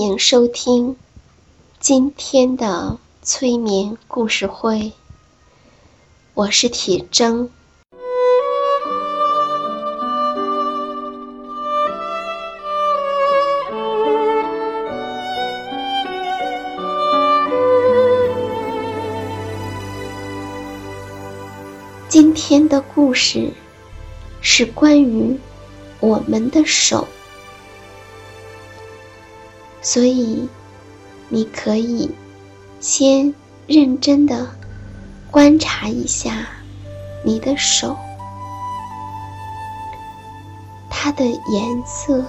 欢迎收听今天的催眠故事会，我是铁铮。今天的故事是关于我们的手。所以，你可以先认真的观察一下你的手，它的颜色，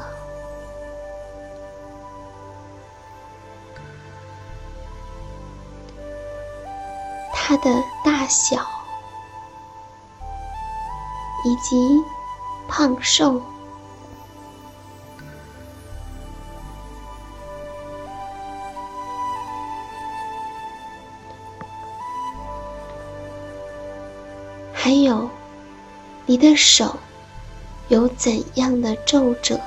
它的大小，以及胖瘦。的手有怎样的皱褶？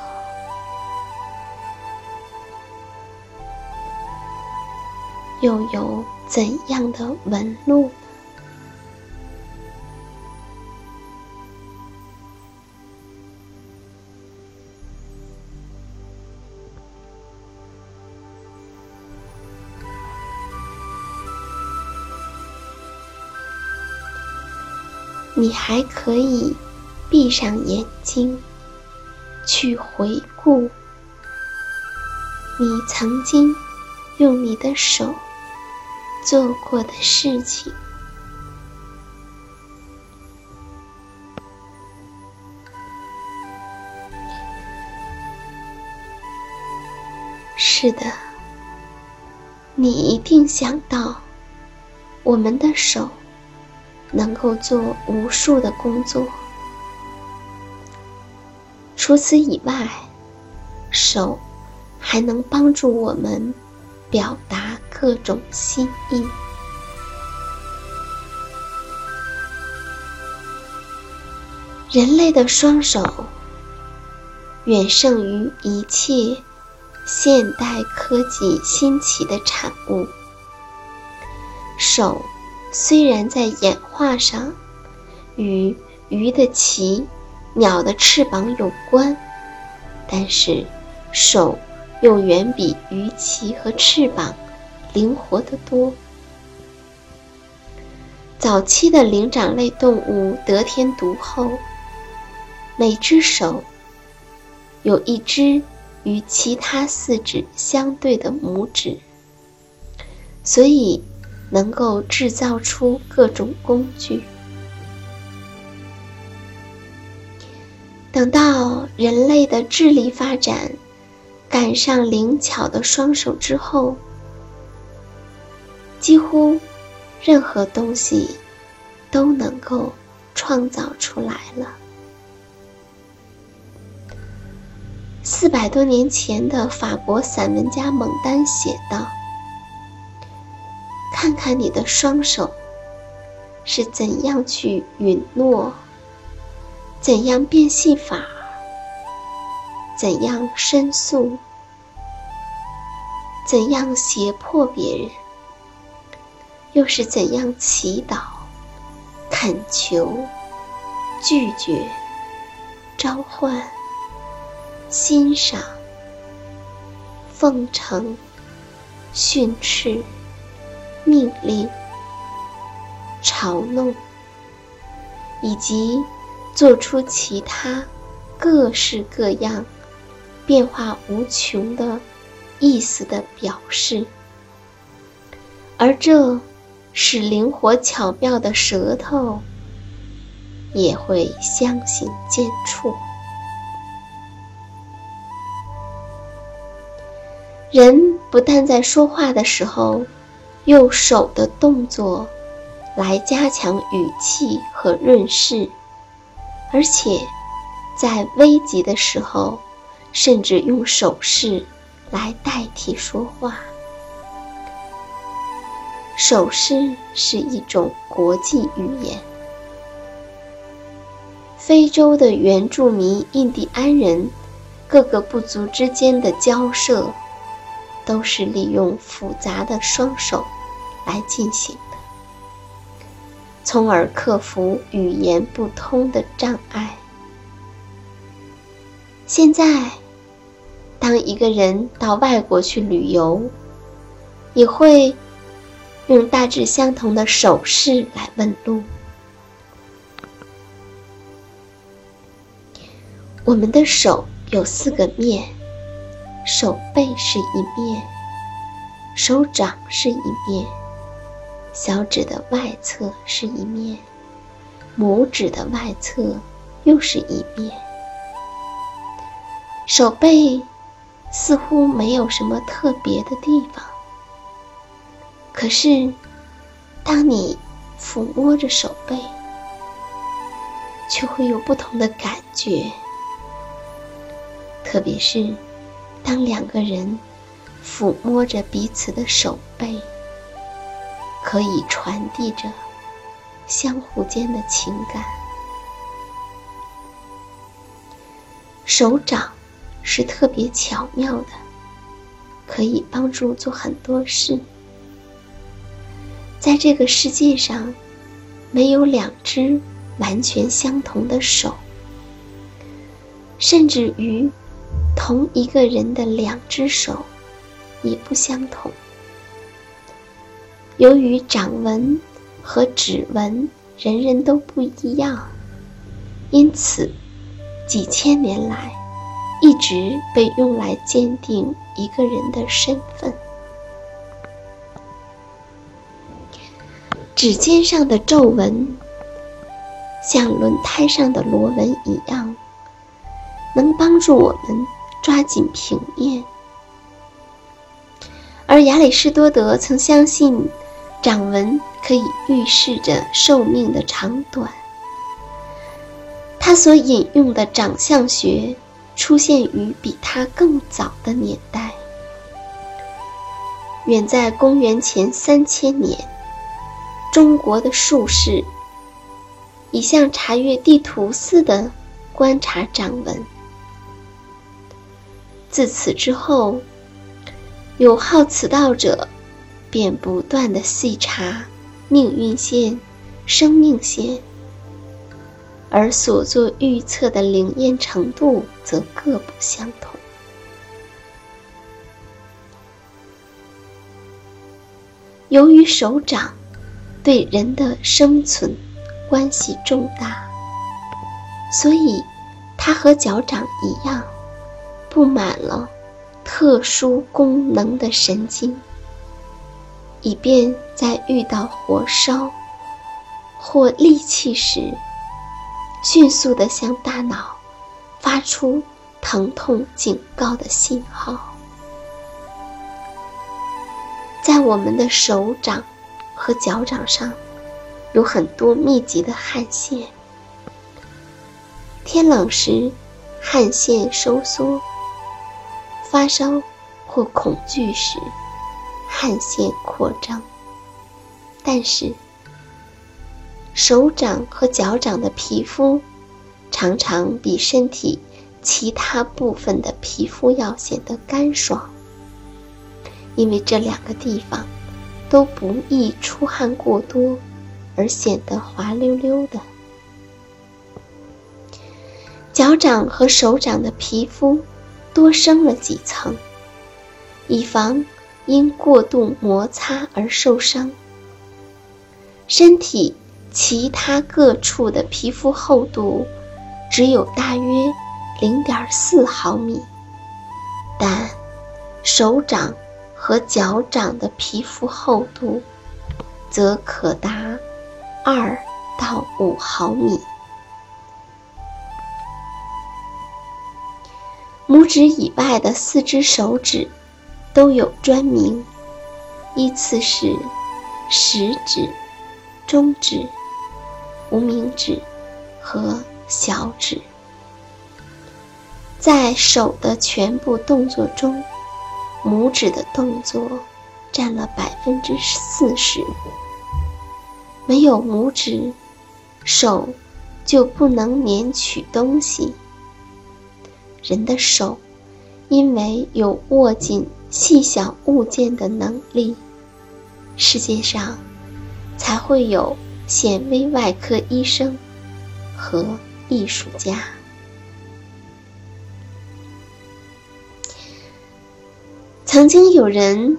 又有怎样的纹路？你还可以闭上眼睛，去回顾你曾经用你的手做过的事情。是的，你一定想到我们的手。能够做无数的工作。除此以外，手还能帮助我们表达各种心意。人类的双手远胜于一切现代科技兴起的产物。手。虽然在演化上与鱼的鳍、鸟的翅膀有关，但是手又远比鱼鳍和翅膀灵活得多。早期的灵长类动物得天独厚，每只手有一只与其他四指相对的拇指，所以。能够制造出各种工具。等到人类的智力发展赶上灵巧的双手之后，几乎任何东西都能够创造出来了。四百多年前的法国散文家蒙丹写道。看看你的双手是怎样去允诺，怎样变戏法，怎样申诉，怎样胁迫别人，又是怎样祈祷、恳求、拒绝、召唤、欣赏、奉承、训斥、命令、嘲弄，以及做出其他各式各样、变化无穷的意思的表示，而这。使灵活巧妙的舌头也会相形见绌。人不但在说话的时候用手的动作来加强语气和润饰，而且在危急的时候，甚至用手势来代替说话。手势是一种国际语言。非洲的原住民印第安人各个部族之间的交涉，都是利用复杂的双手来进行的，从而克服语言不通的障碍。现在，当一个人到外国去旅游，也会。用大致相同的手势来问路。我们的手有四个面，手背是一面，手掌是一面，小指的外侧是一面，拇指的外侧又是一面。手背似乎没有什么特别的地方。可是，当你抚摸着手背，却会有不同的感觉。特别是当两个人抚摸着彼此的手背，可以传递着相互间的情感。手掌是特别巧妙的，可以帮助做很多事。在这个世界上，没有两只完全相同的手，甚至于同一个人的两只手也不相同。由于掌纹和指纹人人都不一样，因此几千年来一直被用来鉴定一个人的身份。指尖上的皱纹，像轮胎上的螺纹一样，能帮助我们抓紧平面。而亚里士多德曾相信，掌纹可以预示着寿命的长短。他所引用的长相学出现于比他更早的年代，远在公元前三千年。中国的术士，已像查阅地图似的观察掌纹。自此之后，有好此道者便不断的细查命运线、生命线，而所做预测的灵验程度则各不相同。由于手掌。对人的生存关系重大，所以它和脚掌一样，布满了特殊功能的神经，以便在遇到火烧或利器时，迅速地向大脑发出疼痛警告的信号。在我们的手掌。和脚掌上有很多密集的汗腺，天冷时汗腺收缩，发烧或恐惧时汗腺扩张。但是，手掌和脚掌的皮肤常常比身体其他部分的皮肤要显得干爽，因为这两个地方。都不易出汗过多而显得滑溜溜的。脚掌和手掌的皮肤多生了几层，以防因过度摩擦而受伤。身体其他各处的皮肤厚度只有大约零点四毫米，但手掌和脚掌的皮肤厚度则可达二到五毫米。拇指以外的四只手指都有专名，依次是食指、中指、无名指和小指。在手的全部动作中，拇指的动作占了百分之四十。没有拇指，手就不能捻取东西。人的手，因为有握紧细小物件的能力，世界上才会有显微外科医生和艺术家。曾经有人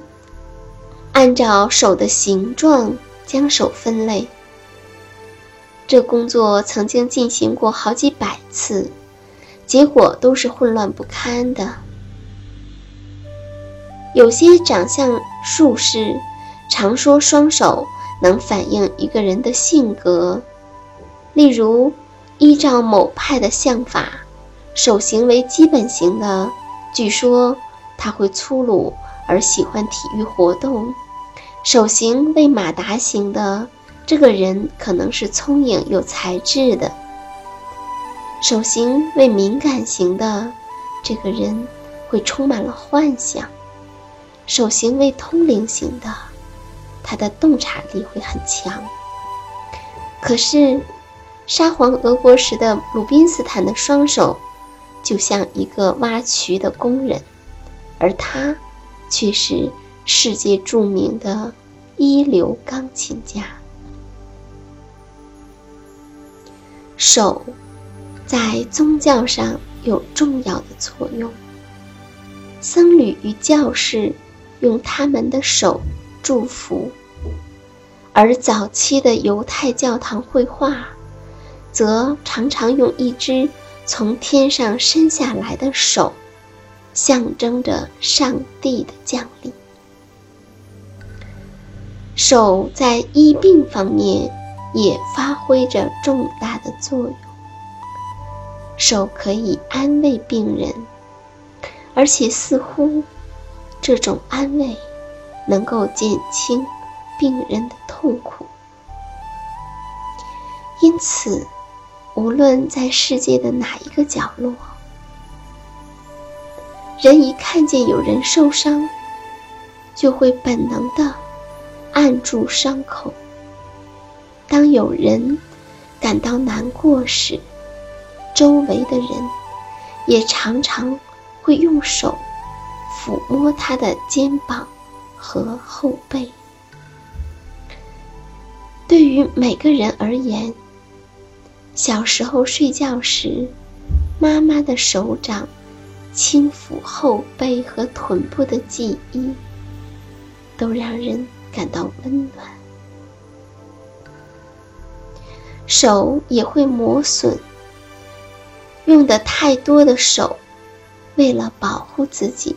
按照手的形状将手分类，这工作曾经进行过好几百次。结果都是混乱不堪的。有些长相术士常说双手能反映一个人的性格，例如，依照某派的相法，手型为基本型的，据说他会粗鲁而喜欢体育活动；手型为马达型的，这个人可能是聪颖有才智的。手型为敏感型的这个人会充满了幻想，手型为通灵型的，他的洞察力会很强。可是，沙皇俄国时的鲁宾斯坦的双手就像一个挖渠的工人，而他却是世界著名的一流钢琴家。手。在宗教上有重要的作用。僧侣与教士用他们的手祝福，而早期的犹太教堂绘画，则常常用一只从天上伸下来的手，象征着上帝的降临。手在医病方面也发挥着重大的作用。手可以安慰病人，而且似乎这种安慰能够减轻病人的痛苦。因此，无论在世界的哪一个角落，人一看见有人受伤，就会本能的按住伤口。当有人感到难过时，周围的人也常常会用手抚摸他的肩膀和后背。对于每个人而言，小时候睡觉时，妈妈的手掌轻抚后背和臀部的记忆，都让人感到温暖。手也会磨损。用的太多的手，为了保护自己，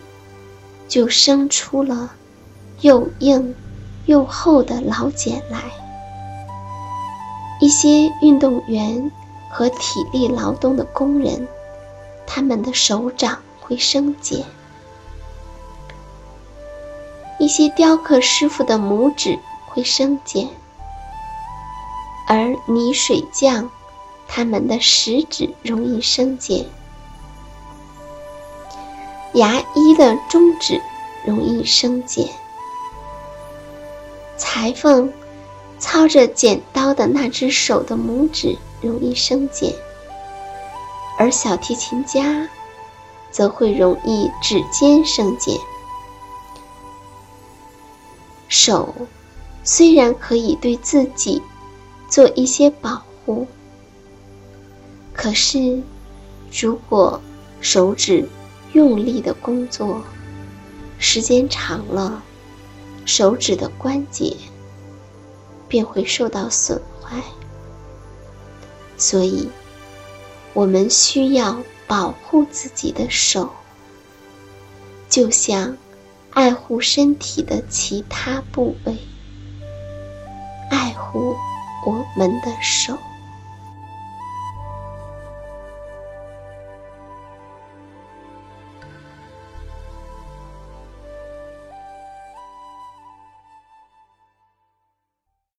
就生出了又硬又厚的老茧来。一些运动员和体力劳动的工人，他们的手掌会生茧；一些雕刻师傅的拇指会生茧，而泥水匠。他们的食指容易生茧，牙医的中指容易生茧，裁缝操着剪刀的那只手的拇指容易生茧，而小提琴家则会容易指尖生茧。手虽然可以对自己做一些保护，可是如果手指用力的工作，时间长了，手指的关节便会受到损坏。所以，我们需要保护自己的手，就像爱护身体的其他部位，爱护我们的手。